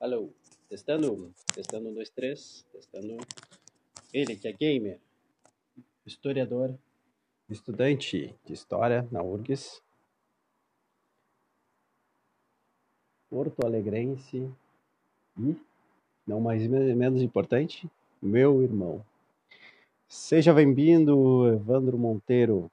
Alô, testando, testando um, dois, três, testando. Ele que é gamer, historiador, estudante de história na URGS, Porto Alegrense e, não mais menos importante, meu irmão. Seja bem-vindo, Evandro Monteiro.